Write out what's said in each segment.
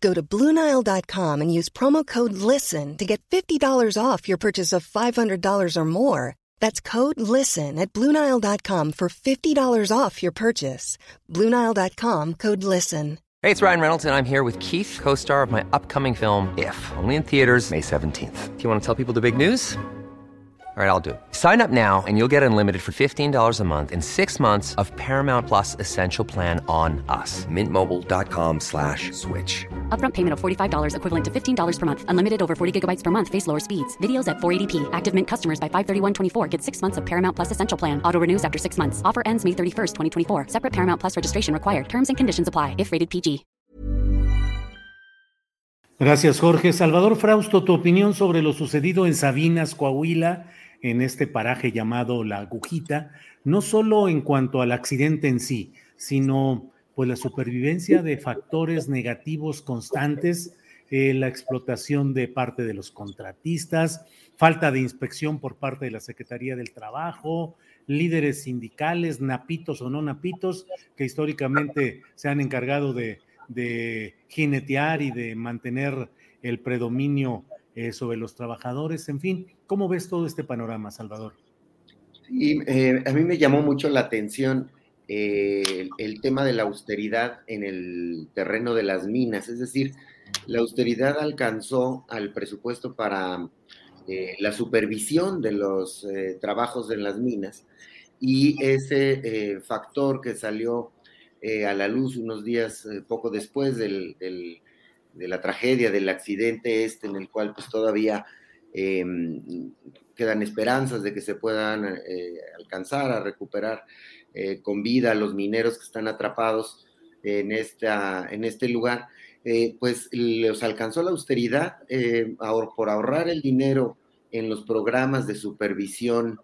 Go to Bluenile.com and use promo code LISTEN to get $50 off your purchase of $500 or more. That's code LISTEN at Bluenile.com for $50 off your purchase. Bluenile.com code LISTEN. Hey, it's Ryan Reynolds, and I'm here with Keith, co star of my upcoming film, If, only in theaters, May 17th. Do you want to tell people the big news? All right, I'll do it. Sign up now and you'll get unlimited for $15 a month in six months of Paramount Plus Essential Plan on us. Mintmobile.com slash switch. Upfront payment of $45 equivalent to $15 per month. Unlimited over 40 gigabytes per month. Face lower speeds. Videos at 480p. Active Mint customers by 531.24 get six months of Paramount Plus Essential Plan. Auto renews after six months. Offer ends May 31st, 2024. Separate Paramount Plus registration required. Terms and conditions apply if rated PG. Gracias, Jorge. Salvador Frausto, tu opinión sobre lo sucedido en Sabinas, Coahuila en este paraje llamado La Agujita, no solo en cuanto al accidente en sí, sino pues la supervivencia de factores negativos constantes, eh, la explotación de parte de los contratistas, falta de inspección por parte de la Secretaría del Trabajo, líderes sindicales, napitos o no napitos, que históricamente se han encargado de, de jinetear y de mantener el predominio eh, sobre los trabajadores, en fin, ¿cómo ves todo este panorama, Salvador? Sí, eh, a mí me llamó mucho la atención eh, el, tema de la austeridad en el terreno de las minas, es decir, la austeridad alcanzó al presupuesto para la supervisión de los trabajos en las minas y ese factor que salió a la luz unos días poco después de la tragedia, del accidente este en el cual pues todavía em, quedan esperanzas de que se puedan eh, alcanzar a recuperar eh, con vida a los mineros que están atrapados en, esta, en este lugar, eh, pues los alcanzó la austeridad por ahorrar el dinero en los programas de supervisión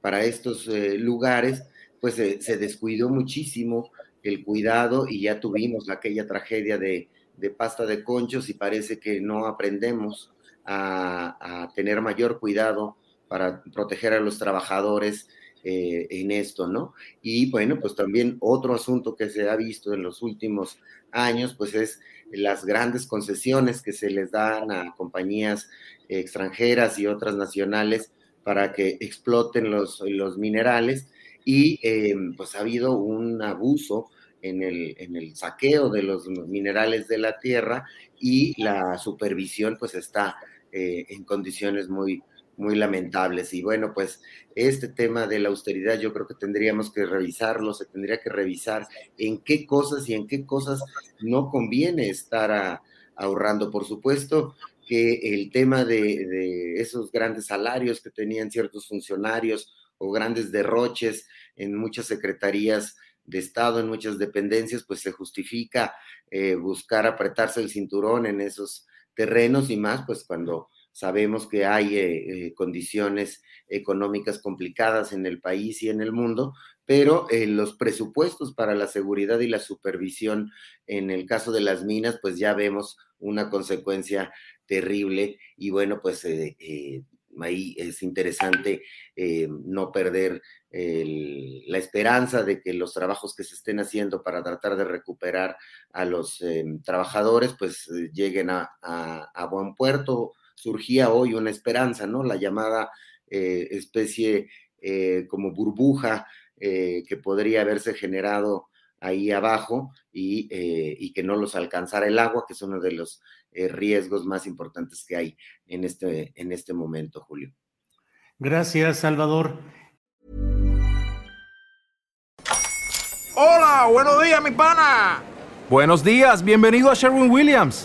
para estos lugares, pues se descuidó muchísimo el cuidado y ya tuvimos aquella tragedia de pasta de conchos y parece que no aprendemos a, tener mayor cuidado para proteger a los trabajadores eh, en esto, ¿no? Y bueno, pues también otro asunto que se ha visto en los últimos años, pues es las grandes concesiones que se les dan a compañías extranjeras y otras nacionales para que exploten los, los minerales y eh, pues ha habido un abuso en el, en el saqueo de los minerales de la tierra y la supervisión pues está eh, en condiciones muy, muy lamentables. Y bueno, pues este tema de la austeridad yo creo que tendríamos que revisarlo, se tendría que revisar en qué cosas y en qué cosas no conviene estar ahorrando. Por supuesto que el tema de, esos grandes salarios que tenían ciertos funcionarios o grandes derroches en muchas secretarías de Estado en muchas dependencias, pues se justifica eh, buscar apretarse el cinturón en esos terrenos y más, pues cuando sabemos que hay eh, eh, condiciones económicas complicadas en el país y en el mundo, pero los presupuestos para la seguridad y la supervisión en el caso de las minas, pues ya vemos una consecuencia terrible y bueno, pues ahí es interesante no perder la esperanza de que los trabajos que se estén haciendo para tratar de recuperar a los em, trabajadores, pues eh, lleguen a, buen puerto. Surgía hoy una esperanza, ¿no? La llamada eh, especie eh, como burbuja que podría haberse generado ahí abajo y, y, que no los alcanzara el agua, que es uno de los riesgos más importantes que hay en este, en este momento, Julio. Gracias, Salvador. Hola, buenos días, mi pana. Buenos días, bienvenido a Sherwin Williams.